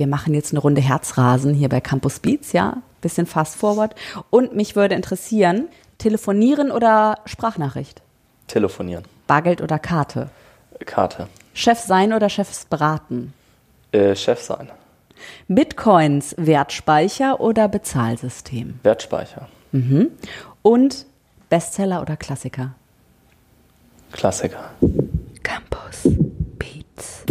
wir machen jetzt eine Runde Herzrasen hier bei Campus Beats, ja, bisschen fast forward. Und mich würde interessieren, telefonieren oder Sprachnachricht? Telefonieren. Bargeld oder Karte? Karte. Chef sein oder Chefs beraten? Äh, Chef sein. Bitcoins Wertspeicher oder Bezahlsystem? Wertspeicher. Mhm. Und Bestseller oder Klassiker? Klassiker.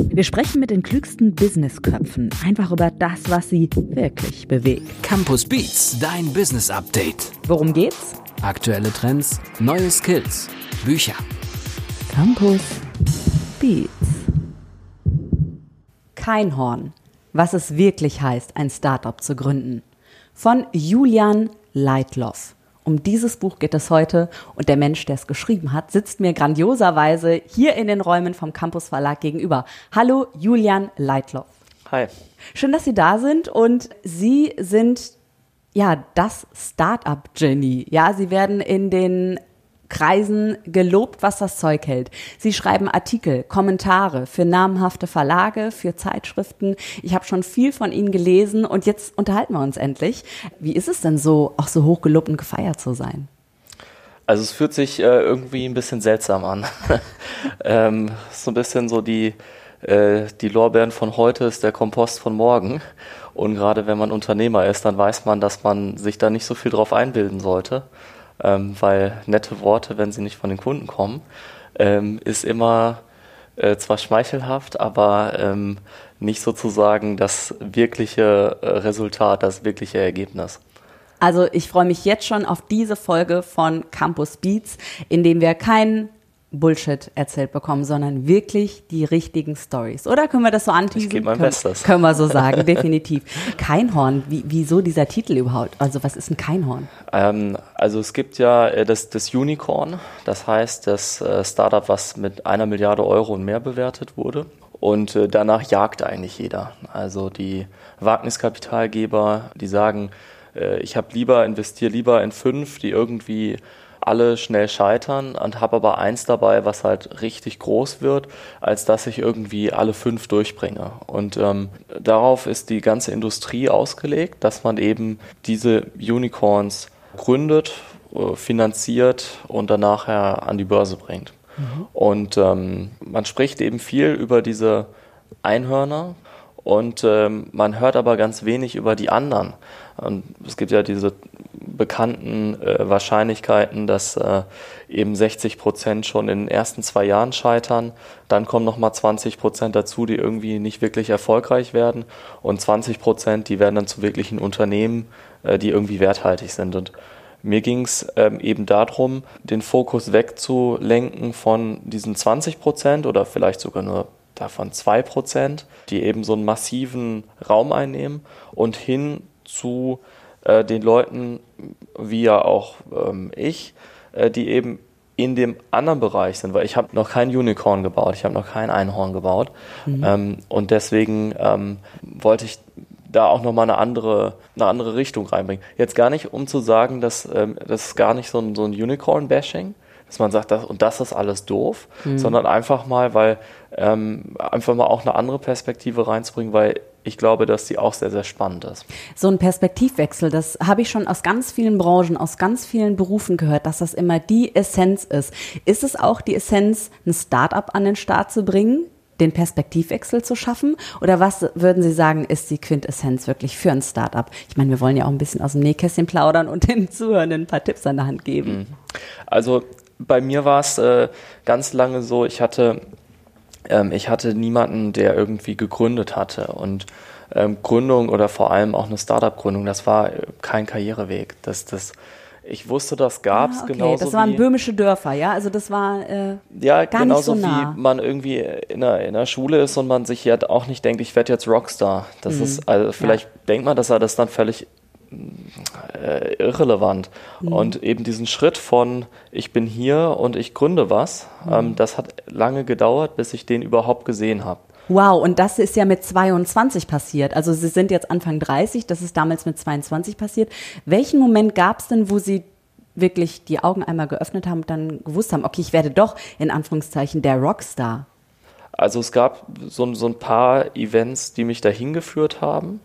Wir sprechen mit den klügsten Businessköpfen einfach über das, was sie wirklich bewegt. Campus Beats, dein Business Update. Worum geht's? Aktuelle Trends, neue Skills, Bücher. Campus Beats. Kein Horn. Was es wirklich heißt, ein Startup zu gründen. Von Julian Leitloff. Um dieses Buch geht es heute und der Mensch, der es geschrieben hat, sitzt mir grandioserweise hier in den Räumen vom Campus Verlag gegenüber. Hallo Julian Leitloff. Hi. Schön, dass Sie da sind und Sie sind ja das Startup-Genie. Ja, Sie werden in den Kreisen gelobt, was das Zeug hält. Sie schreiben Artikel, Kommentare für namhafte Verlage, für Zeitschriften. Ich habe schon viel von Ihnen gelesen und jetzt unterhalten wir uns endlich. Wie ist es denn so, auch so hoch gelobt und gefeiert zu sein? Also es fühlt sich äh, irgendwie ein bisschen seltsam an. ähm, so ein bisschen so die, äh, die Lorbeeren von heute ist der Kompost von morgen. Und gerade wenn man Unternehmer ist, dann weiß man, dass man sich da nicht so viel drauf einbilden sollte ähm, weil nette Worte, wenn sie nicht von den Kunden kommen, ähm, ist immer äh, zwar schmeichelhaft, aber ähm, nicht sozusagen das wirkliche äh, Resultat, das wirkliche Ergebnis. Also ich freue mich jetzt schon auf diese Folge von Campus Beats, in dem wir keinen Bullshit erzählt bekommen, sondern wirklich die richtigen Stories. Oder können wir das so anteasen? Ich gebe mein können, Bestes. Können wir so sagen, definitiv. Keinhorn, wie, wieso dieser Titel überhaupt? Also was ist ein Keinhorn? Ähm, also es gibt ja äh, das, das Unicorn, das heißt das äh, Startup, was mit einer Milliarde Euro und mehr bewertet wurde. Und äh, danach jagt eigentlich jeder. Also die Wagniskapitalgeber, die sagen, ich habe lieber, investiere lieber in fünf, die irgendwie alle schnell scheitern und habe aber eins dabei, was halt richtig groß wird, als dass ich irgendwie alle fünf durchbringe. Und ähm, darauf ist die ganze Industrie ausgelegt, dass man eben diese Unicorns gründet, äh, finanziert und dann nachher an die Börse bringt. Mhm. Und ähm, man spricht eben viel über diese Einhörner und ähm, man hört aber ganz wenig über die anderen. Und es gibt ja diese bekannten äh, Wahrscheinlichkeiten, dass äh, eben 60 Prozent schon in den ersten zwei Jahren scheitern. Dann kommen nochmal 20 Prozent dazu, die irgendwie nicht wirklich erfolgreich werden. Und 20 Prozent, die werden dann zu wirklichen Unternehmen, äh, die irgendwie werthaltig sind. Und mir ging es ähm, eben darum, den Fokus wegzulenken von diesen 20 Prozent oder vielleicht sogar nur davon zwei Prozent, die eben so einen massiven Raum einnehmen und hin zu äh, den Leuten, wie ja auch ähm, ich, äh, die eben in dem anderen Bereich sind, weil ich habe noch kein Unicorn gebaut, ich habe noch kein Einhorn gebaut mhm. ähm, und deswegen ähm, wollte ich da auch nochmal eine andere, eine andere Richtung reinbringen. Jetzt gar nicht, um zu sagen, dass ähm, das ist gar nicht so ein, so ein Unicorn-Bashing, dass man sagt, das, und das ist alles doof, mhm. sondern einfach mal, weil ähm, einfach mal auch eine andere Perspektive reinzubringen, weil ich glaube, dass die auch sehr, sehr spannend ist. So ein Perspektivwechsel, das habe ich schon aus ganz vielen Branchen, aus ganz vielen Berufen gehört, dass das immer die Essenz ist. Ist es auch die Essenz, ein Start-up an den Start zu bringen? den Perspektivwechsel zu schaffen? Oder was würden Sie sagen, ist die Quintessenz wirklich für ein Startup? Ich meine, wir wollen ja auch ein bisschen aus dem Nähkästchen plaudern und den Zuhörenden ein paar Tipps an der Hand geben. Mhm. Also bei mir war es äh, ganz lange so, ich hatte ähm, ich hatte niemanden, der irgendwie gegründet hatte. Und ähm, Gründung oder vor allem auch eine Startup-Gründung, das war äh, kein Karriereweg. Das, das, ich wusste, das gab es ah, okay. genauso. Das waren böhmische Dörfer, ja? Also das war äh, ja, gar genauso nicht so nah. wie man irgendwie in der, in der Schule ist und man sich ja auch nicht denkt, ich werde jetzt Rockstar. Das mhm. ist, also vielleicht ja. denkt man, dass er das dann völlig äh, irrelevant. Mhm. Und eben diesen Schritt von ich bin hier und ich gründe was, mhm. ähm, das hat lange gedauert, bis ich den überhaupt gesehen habe. Wow, und das ist ja mit 22 passiert. Also Sie sind jetzt Anfang 30, das ist damals mit 22 passiert. Welchen Moment gab es denn, wo Sie wirklich die Augen einmal geöffnet haben und dann gewusst haben, okay, ich werde doch in Anführungszeichen der Rockstar? Also es gab so, so ein paar Events, die mich dahin geführt haben.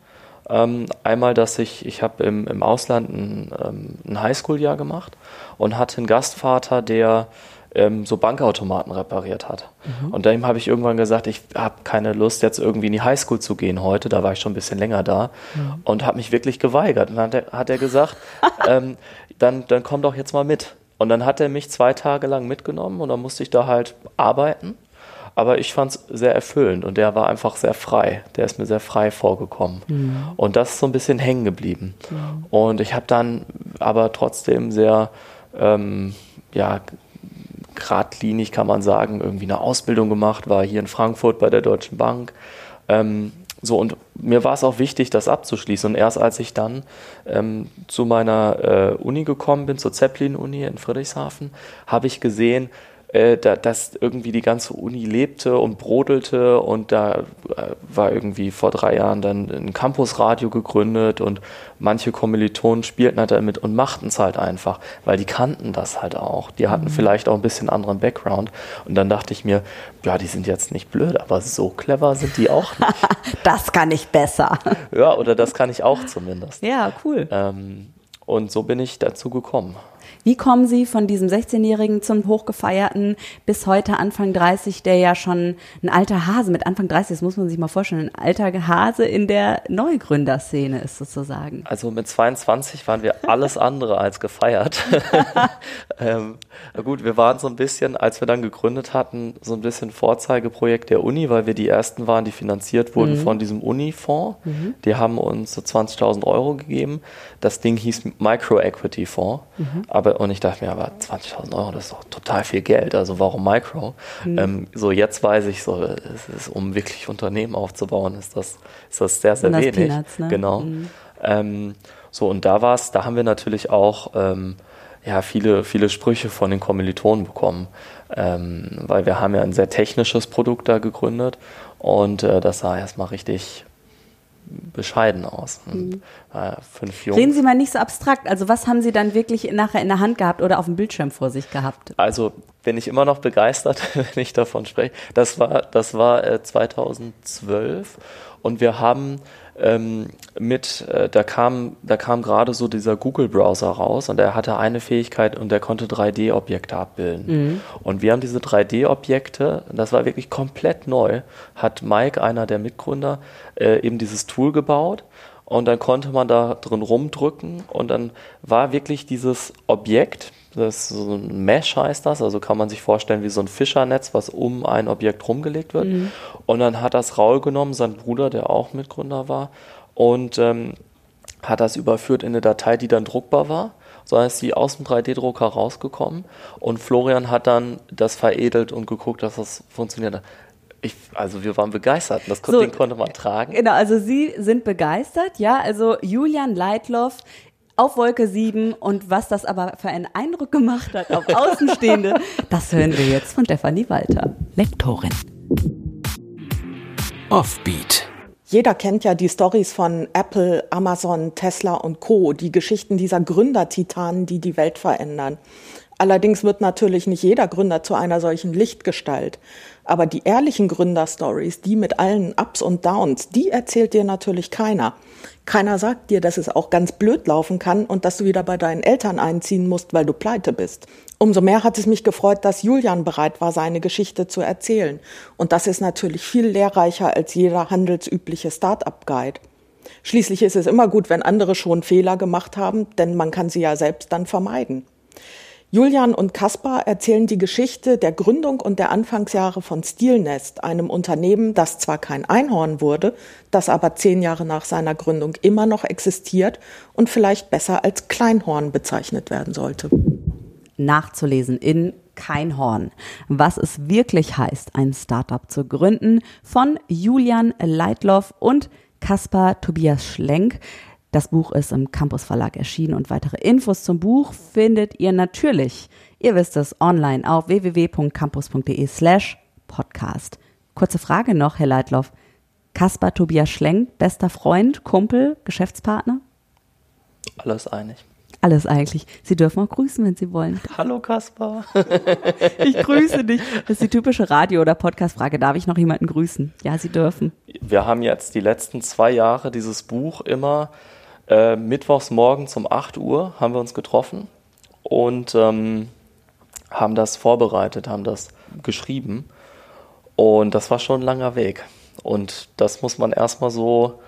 Ähm, einmal, dass ich, ich habe im, im Ausland ein, ähm, ein Highschool-Jahr gemacht und hatte einen Gastvater, der ähm, so Bankautomaten repariert hat. Mhm. Und dem habe ich irgendwann gesagt, ich habe keine Lust, jetzt irgendwie in die Highschool zu gehen heute. Da war ich schon ein bisschen länger da mhm. und habe mich wirklich geweigert. Und dann hat er, hat er gesagt, ähm, dann, dann komm doch jetzt mal mit. Und dann hat er mich zwei Tage lang mitgenommen und dann musste ich da halt arbeiten. Aber ich fand es sehr erfüllend und der war einfach sehr frei. Der ist mir sehr frei vorgekommen. Mhm. Und das ist so ein bisschen hängen geblieben. Mhm. Und ich habe dann aber trotzdem sehr, ähm, ja, geradlinig kann man sagen, irgendwie eine Ausbildung gemacht, war hier in Frankfurt bei der Deutschen Bank. Ähm, so, und mir war es auch wichtig, das abzuschließen. Und erst als ich dann ähm, zu meiner äh, Uni gekommen bin, zur Zeppelin-Uni in Friedrichshafen, habe ich gesehen, äh, da, dass irgendwie die ganze Uni lebte und brodelte und da äh, war irgendwie vor drei Jahren dann ein Campusradio gegründet und manche Kommilitonen spielten halt damit und machten es halt einfach, weil die kannten das halt auch. Die hatten mhm. vielleicht auch ein bisschen anderen Background und dann dachte ich mir, ja, die sind jetzt nicht blöd, aber so clever sind die auch nicht. das kann ich besser. Ja, oder das kann ich auch zumindest. Ja, cool. Ähm, und so bin ich dazu gekommen. Wie kommen Sie von diesem 16-Jährigen zum Hochgefeierten bis heute Anfang 30, der ja schon ein alter Hase mit Anfang 30, das muss man sich mal vorstellen, ein alter Hase in der Neugründerszene ist sozusagen? Also mit 22 waren wir alles andere als gefeiert. ähm, gut, wir waren so ein bisschen, als wir dann gegründet hatten, so ein bisschen Vorzeigeprojekt der Uni, weil wir die ersten waren, die finanziert wurden mhm. von diesem Uni-Fonds. Mhm. Die haben uns so 20.000 Euro gegeben. Das Ding hieß Micro-Equity-Fonds. Mhm. Aber und ich dachte mir, aber 20.000 Euro, das ist doch total viel Geld. Also warum Micro? Mhm. Ähm, so jetzt weiß ich so, ist, um wirklich Unternehmen aufzubauen, ist das, ist das sehr, sehr wenig. Peanuts, ne? Genau. Mhm. Ähm, so, und da war es, da haben wir natürlich auch ähm, ja, viele, viele Sprüche von den Kommilitonen bekommen. Ähm, weil wir haben ja ein sehr technisches Produkt da gegründet und äh, das sah erstmal richtig bescheiden aus. Mhm. Äh, fünf Jungs. Reden Sie mal nicht so abstrakt. Also was haben Sie dann wirklich nachher in der Hand gehabt oder auf dem Bildschirm vor sich gehabt? Also bin ich immer noch begeistert, wenn ich davon spreche. Das war, das war äh, 2012 und wir haben ähm, mit, äh, da kam, da kam gerade so dieser Google-Browser raus und er hatte eine Fähigkeit und der konnte 3D-Objekte abbilden. Mhm. Und wir haben diese 3D-Objekte, das war wirklich komplett neu, hat Mike, einer der Mitgründer, äh, eben dieses Tool gebaut und dann konnte man da drin rumdrücken und dann war wirklich dieses Objekt, das ist so ein Mesh heißt das, also kann man sich vorstellen wie so ein Fischernetz, was um ein Objekt rumgelegt wird. Mhm. Und dann hat das Raul genommen, sein Bruder, der auch Mitgründer war, und ähm, hat das überführt in eine Datei, die dann druckbar war. So ist sie aus dem 3D-Drucker rausgekommen und Florian hat dann das veredelt und geguckt, dass das funktioniert. Ich, also wir waren begeistert. Das so, Ding konnte man tragen. Genau, also Sie sind begeistert, ja. Also Julian Leitloff auf Wolke 7 und was das aber für einen Eindruck gemacht hat auf Außenstehende, das hören wir jetzt von Stefanie Walter, Lektorin. Offbeat. Jeder kennt ja die Stories von Apple, Amazon, Tesla und Co., die Geschichten dieser Gründertitanen, die die Welt verändern. Allerdings wird natürlich nicht jeder Gründer zu einer solchen Lichtgestalt. Aber die ehrlichen Gründerstories, die mit allen Ups und Downs, die erzählt dir natürlich keiner. Keiner sagt dir, dass es auch ganz blöd laufen kann und dass du wieder bei deinen Eltern einziehen musst, weil du pleite bist. Umso mehr hat es mich gefreut, dass Julian bereit war, seine Geschichte zu erzählen. Und das ist natürlich viel lehrreicher als jeder handelsübliche Start-up-Guide. Schließlich ist es immer gut, wenn andere schon Fehler gemacht haben, denn man kann sie ja selbst dann vermeiden. Julian und Kaspar erzählen die Geschichte der Gründung und der Anfangsjahre von Stilnest, einem Unternehmen, das zwar kein Einhorn wurde, das aber zehn Jahre nach seiner Gründung immer noch existiert und vielleicht besser als Kleinhorn bezeichnet werden sollte. Nachzulesen in kein Horn. Was es wirklich heißt, ein Startup zu gründen, von Julian Leitloff und Kaspar Tobias Schlenk. Das Buch ist im Campus Verlag erschienen und weitere Infos zum Buch findet ihr natürlich, ihr wisst es, online auf www.campus.de slash podcast. Kurze Frage noch, Herr Leitloff. Kaspar Tobias Schlenk, bester Freund, Kumpel, Geschäftspartner? Alles einig. alles eigentlich. Sie dürfen auch grüßen, wenn Sie wollen. Hallo Kaspar. Ich grüße dich. Das ist die typische Radio- oder Podcast-Frage. Darf ich noch jemanden grüßen? Ja, Sie dürfen. Wir haben jetzt die letzten zwei Jahre dieses Buch immer äh, mittwochs morgens um 8 Uhr haben wir uns getroffen und ähm, haben das vorbereitet, haben das geschrieben. Und das war schon ein langer Weg. Und das muss man erstmal so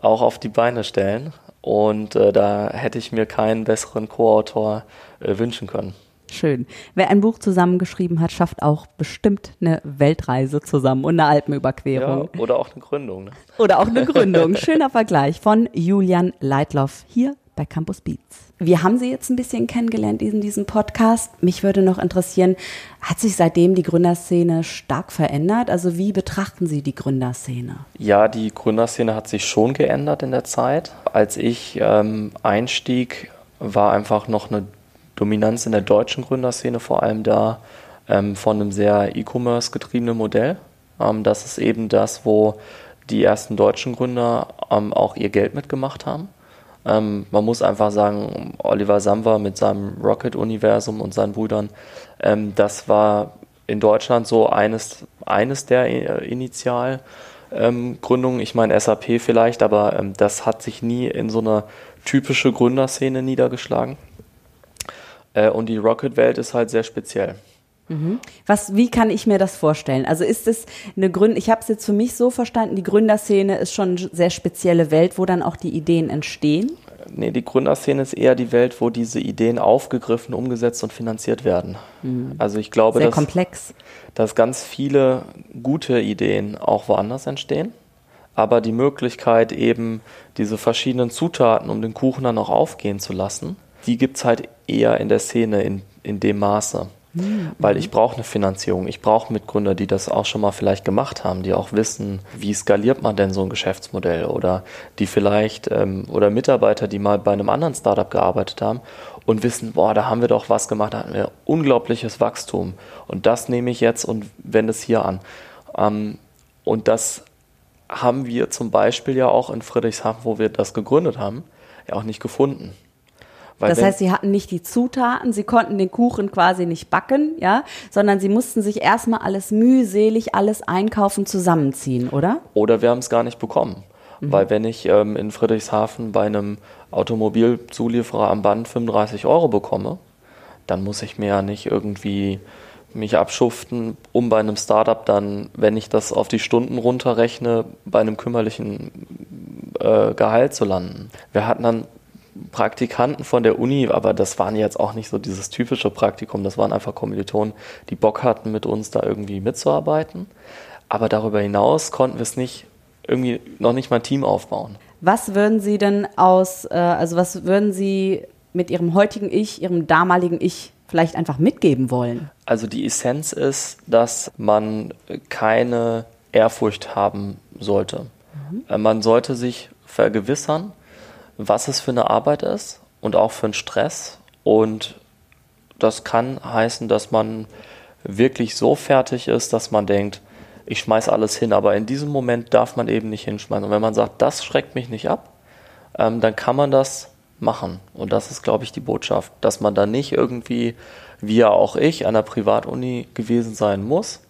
auch auf die Beine stellen. Und äh, da hätte ich mir keinen besseren Co-Autor äh, wünschen können. Schön. Wer ein Buch zusammengeschrieben hat, schafft auch bestimmt eine Weltreise zusammen und eine Alpenüberquerung. Ja, oder auch eine Gründung. Ne? Oder auch eine Gründung. Schöner Vergleich von Julian Leitloff hier bei Campus Beats. Wir haben Sie jetzt ein bisschen kennengelernt in diesem Podcast. Mich würde noch interessieren, hat sich seitdem die Gründerszene stark verändert? Also wie betrachten Sie die Gründerszene? Ja, die Gründerszene hat sich schon geändert in der Zeit. Als ich ähm, einstieg, war einfach noch eine Dominanz in der deutschen Gründerszene vor allem da ähm, von einem sehr E-Commerce getriebenen Modell. Ähm, das ist eben das, wo die ersten deutschen Gründer ähm, auch ihr Geld mitgemacht haben. Ähm, man muss einfach sagen, Oliver Samwer mit seinem Rocket-Universum und seinen Brüdern, ähm, das war in Deutschland so eines, eines der äh, Initialgründungen. Ähm, ich meine SAP vielleicht, aber das hat sich nie in so eine typische Gründerszene niedergeschlagen. Äh, und die Rocket-Welt ist halt sehr speziell. Mhm. Was, wie kann ich mir das vorstellen? Also ist es eine Gründ, ich habe es jetzt für mich so verstanden, die Gründerszene ist schon eine sehr spezielle Welt, wo dann auch die Ideen entstehen? Nee, die Gründerszene ist eher die Welt, wo diese Ideen aufgegriffen, umgesetzt und finanziert werden. Mhm. Also ich glaube, sehr dass, komplex. dass ganz viele gute Ideen auch woanders entstehen. Aber die Möglichkeit eben, diese verschiedenen Zutaten, um den Kuchen dann auch aufgehen zu lassen, die gibt es halt eher in der Szene in, in dem Maße. Mhm. Weil ich brauche eine Finanzierung. Ich brauche Mitgründer, die das auch schon mal vielleicht gemacht haben, die auch wissen, wie skaliert man denn so ein Geschäftsmodell oder die vielleicht ähm, oder Mitarbeiter, die mal bei einem anderen Startup gearbeitet haben und wissen, boah, da haben wir doch was gemacht, da hatten wir unglaubliches Wachstum und das nehme ich jetzt und wende es hier an. Ähm, und das haben wir zum Beispiel ja auch in Friedrichshafen, wo wir das gegründet haben, ja auch nicht gefunden. Weil das heißt, sie hatten nicht die Zutaten, sie konnten den Kuchen quasi nicht backen, ja, sondern sie mussten sich erstmal alles mühselig, alles einkaufen, zusammenziehen, oder? Oder wir haben es gar nicht bekommen. Mhm. Weil wenn ich ähm, in Friedrichshafen bei einem Automobilzulieferer am Band 35 Euro bekomme, dann muss ich mir ja nicht irgendwie mich abschuften, um bei einem Startup dann, wenn ich das auf die Stunden runterrechne, bei einem kümmerlichen äh, Gehalt zu landen. Wir hatten dann Praktikanten von der Uni, aber das waren jetzt auch nicht so dieses typische Praktikum, das waren einfach Kommilitonen, die Bock hatten, mit uns da irgendwie mitzuarbeiten. Aber darüber hinaus konnten wir es nicht, irgendwie noch nicht mal ein Team aufbauen. Was würden Sie denn aus, äh, also was würden Sie mit Ihrem heutigen Ich, Ihrem damaligen Ich vielleicht einfach mitgeben wollen? Also die Essenz ist, dass man keine Ehrfurcht haben sollte. Mhm. Äh, man sollte sich vergewissern, was es für eine Arbeit ist und auch für einen Stress. Und das kann heißen, dass man wirklich so fertig ist, dass man denkt, ich schmeiß alles hin, aber in diesem Moment darf man eben nicht hinschmeißen. Und wenn man sagt, das schreckt mich nicht ab, ähm, dann kann man das machen. Und das ist, glaube ich, die Botschaft, dass man da nicht irgendwie, wie ja auch ich, an der Privatuni gewesen sein muss.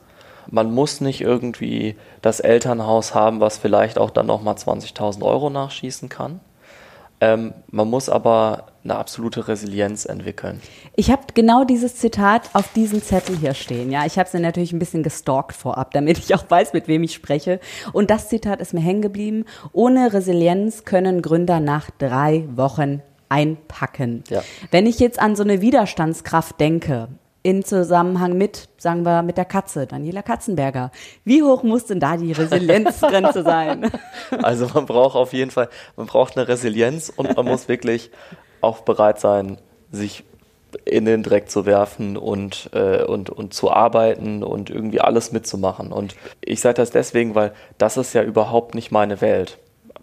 Man muss nicht irgendwie das Elternhaus haben, was vielleicht auch dann nochmal 20.000 Euro nachschießen kann. Ähm, man muss aber eine absolute Resilienz entwickeln. Ich habe genau dieses Zitat auf diesem Zettel hier stehen. Ja, ich habe es natürlich ein bisschen gestalkt vorab, damit ich auch weiß, mit wem ich spreche. Und das Zitat ist mir hängen geblieben. Ohne Resilienz können Gründer nach drei Wochen einpacken. Ja. Wenn ich jetzt an so eine Widerstandskraft denke, in Zusammenhang mit, sagen wir, mit der Katze, Daniela Katzenberger. Wie hoch muss denn da die Resilienzgrenze sein? Also man braucht auf jeden Fall, man braucht eine Resilienz und man muss wirklich auch bereit sein, sich in den Dreck zu werfen und, äh, und, und zu arbeiten und irgendwie alles mitzumachen. Und ich sage das deswegen, weil das ist ja überhaupt nicht meine Welt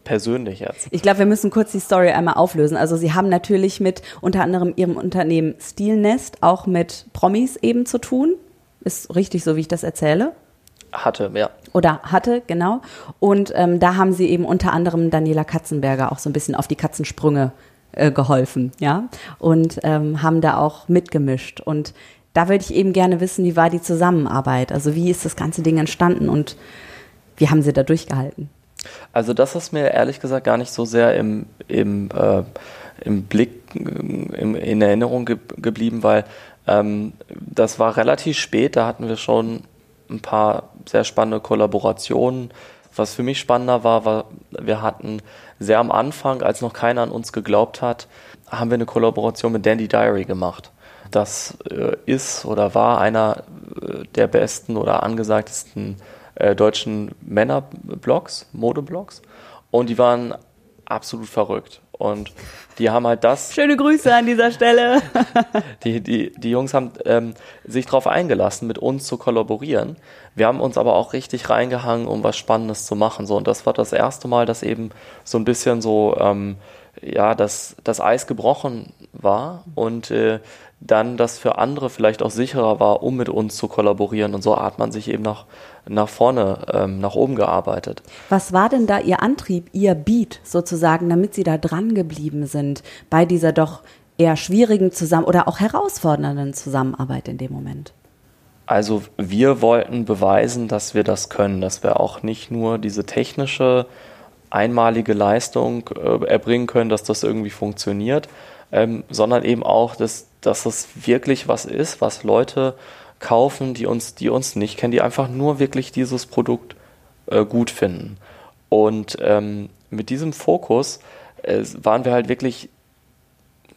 persönlich jetzt? Ich glaube, wir müssen kurz die Story einmal auflösen. Also Sie haben natürlich mit unter anderem Ihrem Unternehmen Stilnest auch mit Promis eben zu tun. Ist richtig so, wie ich das erzähle? Hatte, ja. Oder hatte, genau. Und ähm, da haben Sie eben unter anderem Daniela Katzenberger auch so ein bisschen auf die Katzensprünge äh, geholfen, ja, und ähm, haben da auch mitgemischt. Und da würde ich eben gerne wissen, wie war die Zusammenarbeit? Also wie ist das ganze Ding entstanden und wie haben Sie da durchgehalten? Also das ist mir ehrlich gesagt gar nicht so sehr im, im, äh, im Blick, im, in Erinnerung ge geblieben, weil ähm, das war relativ spät, da hatten wir schon ein paar sehr spannende Kollaborationen. Was für mich spannender war, war, wir hatten sehr am Anfang, als noch keiner an uns geglaubt hat, haben wir eine Kollaboration mit Dandy Diary gemacht. Das äh, ist oder war einer äh, der besten oder angesagtesten äh, deutschen Männerblogs, Modeblogs. Und die waren absolut verrückt. Und die haben halt das. Schöne Grüße an dieser Stelle. die, die, die Jungs haben ähm, sich darauf eingelassen, mit uns zu kollaborieren. Wir haben uns aber auch richtig reingehangen, um was Spannendes zu machen. So, und das war das erste Mal, dass eben so ein bisschen so, ähm, ja, das, das Eis gebrochen war und äh, dann das für andere vielleicht auch sicherer war, um mit uns zu kollaborieren. Und so hat man sich eben nach, nach vorne, ähm, nach oben gearbeitet. Was war denn da Ihr Antrieb, Ihr Beat sozusagen, damit Sie da dran geblieben sind bei dieser doch eher schwierigen zusammen oder auch herausfordernden Zusammenarbeit in dem Moment? Also wir wollten beweisen, dass wir das können, dass wir auch nicht nur diese technische einmalige Leistung äh, erbringen können, dass das irgendwie funktioniert, ähm, sondern eben auch, dass, dass es wirklich was ist, was Leute kaufen, die uns, die uns nicht kennen, die einfach nur wirklich dieses Produkt äh, gut finden. Und ähm, mit diesem Fokus äh, waren wir halt wirklich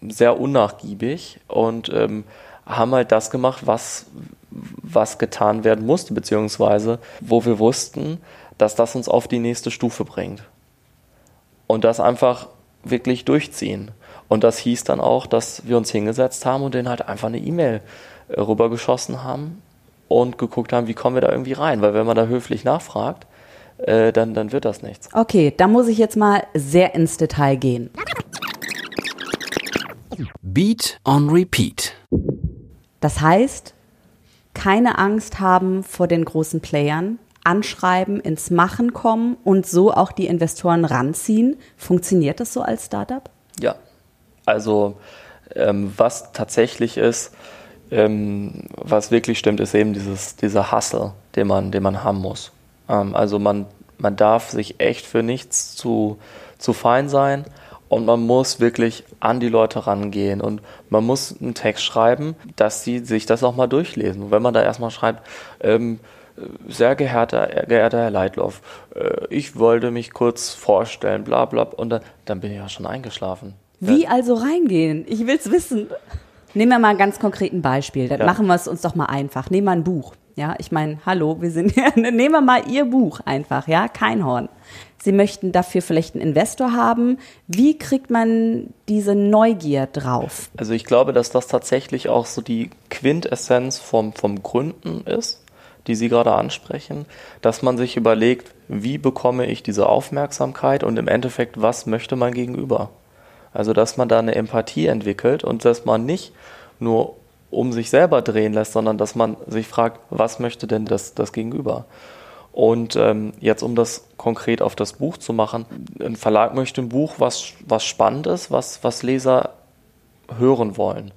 sehr unnachgiebig und ähm, haben halt das gemacht, was, was getan werden musste, beziehungsweise wo wir wussten, dass das uns auf die nächste Stufe bringt. Und das einfach wirklich durchziehen. Und das hieß dann auch, dass wir uns hingesetzt haben und denen halt einfach eine E-Mail äh, rübergeschossen haben und geguckt haben, wie kommen wir da irgendwie rein. Weil wenn man da höflich nachfragt, äh, dann, dann wird das nichts. Okay, da muss ich jetzt mal sehr ins Detail gehen. Beat on Repeat. Das heißt, keine Angst haben vor den großen Playern, anschreiben, ins Machen kommen und so auch die Investoren ranziehen. Funktioniert das so als Startup? Ja, also ähm, was tatsächlich ist, ähm, was wirklich stimmt, ist eben dieses, dieser Hustle, den man, den man haben muss. Ähm, also man, man darf sich echt für nichts zu, zu fein sein und man muss wirklich an die Leute rangehen und man muss einen Text schreiben, dass sie sich das auch mal durchlesen. Und wenn man da erstmal schreibt, ähm, sehr geehrter, geehrter Herr Leitloff, äh, ich wollte mich kurz vorstellen, bla bla, und dann, dann bin ich ja schon eingeschlafen. Wie also reingehen? Ich will's wissen. Nehmen wir mal ein ganz konkreten Beispiel. Dann ja. machen wir es uns doch mal einfach. Nehmen wir ein Buch. Ja, ich meine, hallo, wir sind hier. Nehmen wir mal Ihr Buch einfach, ja, kein Horn. Sie möchten dafür vielleicht einen Investor haben. Wie kriegt man diese Neugier drauf? Also ich glaube, dass das tatsächlich auch so die Quintessenz vom, vom Gründen ist, die Sie gerade ansprechen, dass man sich überlegt, wie bekomme ich diese Aufmerksamkeit und im Endeffekt, was möchte mein Gegenüber? Also, dass man da eine Empathie entwickelt und dass man nicht nur um sich selber drehen lässt, sondern dass man sich fragt, was möchte denn das, das Gegenüber? Und ähm, jetzt, um das konkret auf das Buch zu machen, ein Verlag möchte ein Buch, was, was spannend ist, was, was Leser hören wollen.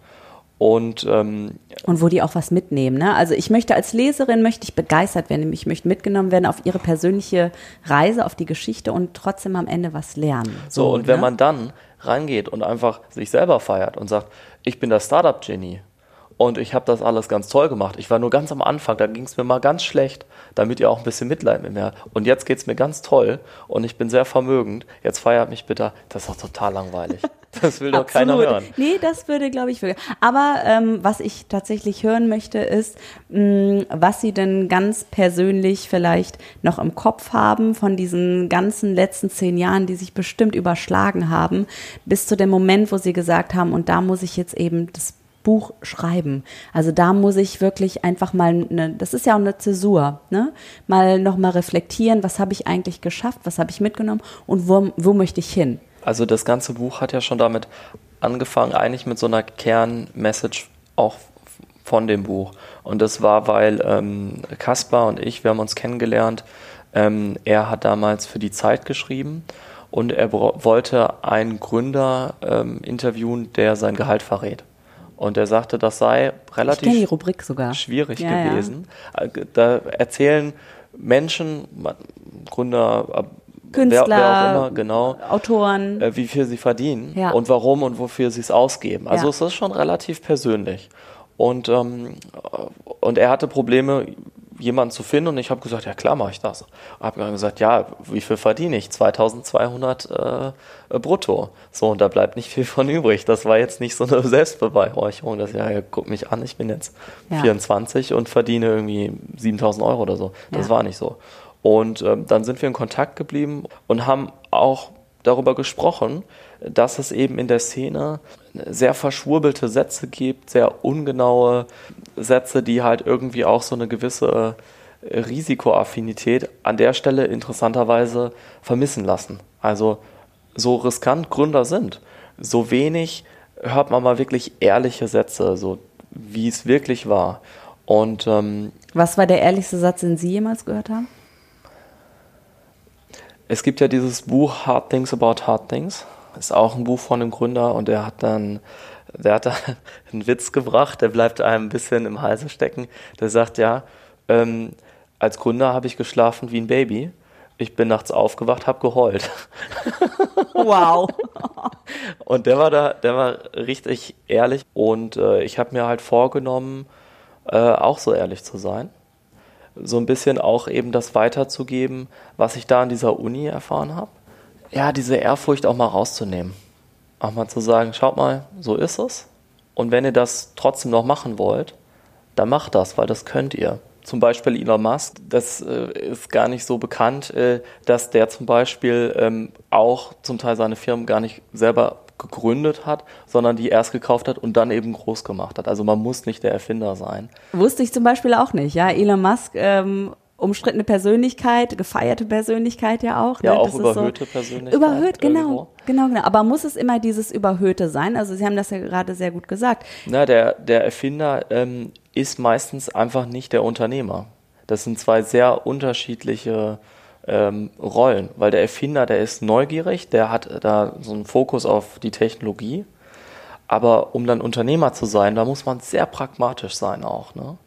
Und, ähm, und wo die auch was mitnehmen. Ne? Also ich möchte als Leserin möchte ich begeistert werden, ich möchte mitgenommen werden auf ihre persönliche Reise, auf die Geschichte und trotzdem am Ende was lernen. So, so und ne? wenn man dann rangeht und einfach sich selber feiert und sagt, ich bin das Startup-Genie und ich habe das alles ganz toll gemacht. Ich war nur ganz am Anfang, da ging es mir mal ganz schlecht, damit ihr auch ein bisschen Mitleid mit mir habt. Und jetzt geht es mir ganz toll und ich bin sehr vermögend. Jetzt feiert mich bitte. Das ist doch total langweilig. Das will doch keiner hören. Nee, das würde, glaube ich, wirklich. Aber ähm, was ich tatsächlich hören möchte, ist, mh, was Sie denn ganz persönlich vielleicht noch im Kopf haben von diesen ganzen letzten zehn Jahren, die sich bestimmt überschlagen haben, bis zu dem Moment, wo Sie gesagt haben, und da muss ich jetzt eben das Buch schreiben. Also da muss ich wirklich einfach mal, eine, das ist ja auch eine Zäsur, ne? mal nochmal reflektieren, was habe ich eigentlich geschafft, was habe ich mitgenommen und wo, wo möchte ich hin. Also das ganze Buch hat ja schon damit angefangen, eigentlich mit so einer Kernmessage auch von dem Buch. Und das war, weil ähm, Kaspar und ich, wir haben uns kennengelernt. Ähm, er hat damals für die Zeit geschrieben und er wollte einen Gründer ähm, interviewen, der sein Gehalt verrät. Und er sagte, das sei relativ schwierig ja, gewesen. Ja. Äh, da erzählen Menschen, Gründer, Künstler, wer, wer auch immer, genau, Autoren, äh, wie viel sie verdienen ja. und warum und wofür sie es ausgeben. Also es ist schon relativ persönlich. Und, ähm, und er hatte Probleme, jemanden zu finden und ich habe gesagt, ja klar mache ich das. Habe dann gesagt, ja, wie viel verdiene ich? 2200 äh, brutto. So, und da bleibt nicht viel von übrig. Das war jetzt nicht so eine Selbstbeweihräucherung, dass ja, guck mich an, ich bin jetzt ja. 24 und verdiene irgendwie 7000 Euro oder so. Das ja. war nicht so. Und ähm, dann sind wir in Kontakt geblieben und haben auch darüber gesprochen, dass es eben in der Szene sehr verschwurbelte Sätze gibt, sehr ungenaue Sätze, die halt irgendwie auch so eine gewisse äh, Risikoaffinität an der Stelle interessanterweise vermissen lassen. Also so riskant Gründer sind, so wenig hört man mal wirklich ehrliche Sätze, so wie es wirklich war. Und ähm, was war der ehrlichste Satz, den Sie jemals gehört haben? Es gibt ja dieses Buch Hard Things About Hard Things ist auch ein Buch von einem Gründer und der hat dann, der hat da einen Witz gebracht, der bleibt einem ein bisschen im Halse stecken. Der sagt ja, ähm, als Gründer habe ich geschlafen wie ein Baby. Ich bin nachts aufgewacht, habe geheult. Wow. und der war da, der war richtig ehrlich und äh, ich habe mir halt vorgenommen, äh, auch so ehrlich zu sein. So ein bisschen auch eben das weiterzugeben, was ich da an dieser Uni erfahren habe ja, diese Ehrfurcht auch mal rauszunehmen. Auch mal zu sagen, schaut mal, so ist es. Und wenn ihr das trotzdem noch machen wollt, dann macht das, weil das könnt ihr. Zum Beispiel Elon Musk, das äh, ist gar nicht so bekannt, äh, dass der zum Beispiel ähm, auch zum Teil seine Firmen gar nicht selber gegründet hat, sondern die erst gekauft hat und dann eben groß gemacht hat. Also man muss nicht der Erfinder sein. Wusste ich zum Beispiel auch nicht. Ja, Elon Musk ähm, umstrittene Persönlichkeit, gefeierte Persönlichkeit ja auch. Ne? Ja, auch das überhöhte so Persönlichkeit. Überhöht, genau, genau, genau. Aber muss es immer dieses Überhöhte sein? Also Sie haben das ja gerade sehr gut gesagt. Na, der, der Erfinder ähm, ist meistens einfach nicht der Unternehmer. Das sind zwei sehr unterschiedliche ähm, Rollen, weil der Erfinder, der ist neugierig, der hat da so einen Fokus auf die Technologie. Aber um dann Unternehmer zu sein, da muss man sehr pragmatisch sein auch. Ne?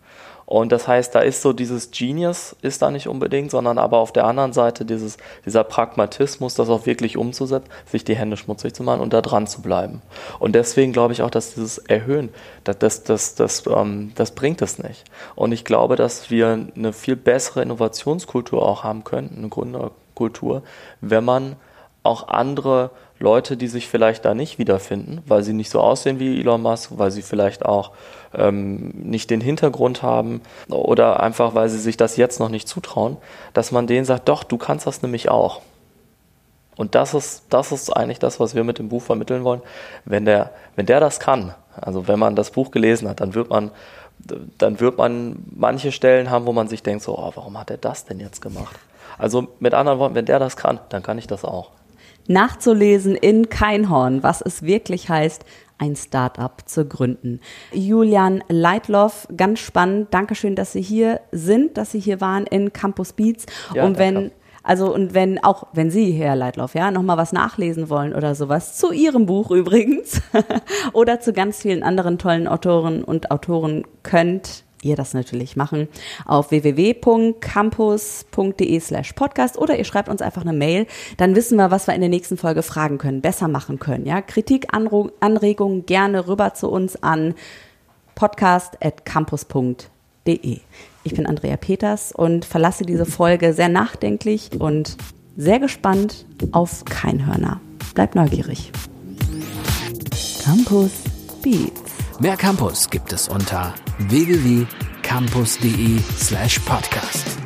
Und das heißt, da ist so dieses Genius ist da nicht unbedingt, sondern aber auf der anderen Seite dieses, dieser Pragmatismus, das auch wirklich umzusetzen, sich die Hände schmutzig zu machen und da dran zu bleiben. Und deswegen glaube ich auch, dass dieses Erhöhen, das, das, das, das, ähm, das bringt es nicht. Und ich glaube, dass wir eine viel bessere Innovationskultur auch haben könnten, eine Gründerkultur, wenn man auch andere Leute, die sich vielleicht da nicht wiederfinden, weil sie nicht so aussehen wie Elon Musk, weil sie vielleicht auch ähm, nicht den Hintergrund haben oder einfach, weil sie sich das jetzt noch nicht zutrauen, dass man denen sagt, doch, du kannst das nämlich auch. Und das ist, das ist eigentlich das, was wir mit dem Buch vermitteln wollen. Wenn der, wenn der das kann, also wenn man das Buch gelesen hat, dann wird man, dann wird man manche Stellen haben, wo man sich denkt, so, oh, warum hat er das denn jetzt gemacht? Also mit anderen Worten, wenn der das kann, dann kann ich das auch nachzulesen in Keinhorn, was es wirklich heißt, ein Startup zu gründen. Julian Leitloff, ganz spannend. Dankeschön, dass Sie hier sind, dass Sie hier waren in Campus Beats. Ja, und wenn danke. Also und wenn auch wenn Sie, Herr Leitloff, ja, noch mal was nachlesen wollen oder sowas zu Ihrem Buch übrigens oder zu ganz vielen anderen tollen Autoren und Autoren könnt ihr das natürlich machen auf www.campus.de slash podcast oder ihr schreibt uns einfach eine Mail, dann wissen wir, was wir in der nächsten Folge fragen können, besser machen können. Ja, Kritik, Anregungen gerne rüber zu uns an podcast.campus.de. Ich bin Andrea Peters und verlasse diese Folge sehr nachdenklich und sehr gespannt auf Keinhörner. Bleibt neugierig. Campus Beats. Mehr Campus gibt es unter www.campus.de slash podcast.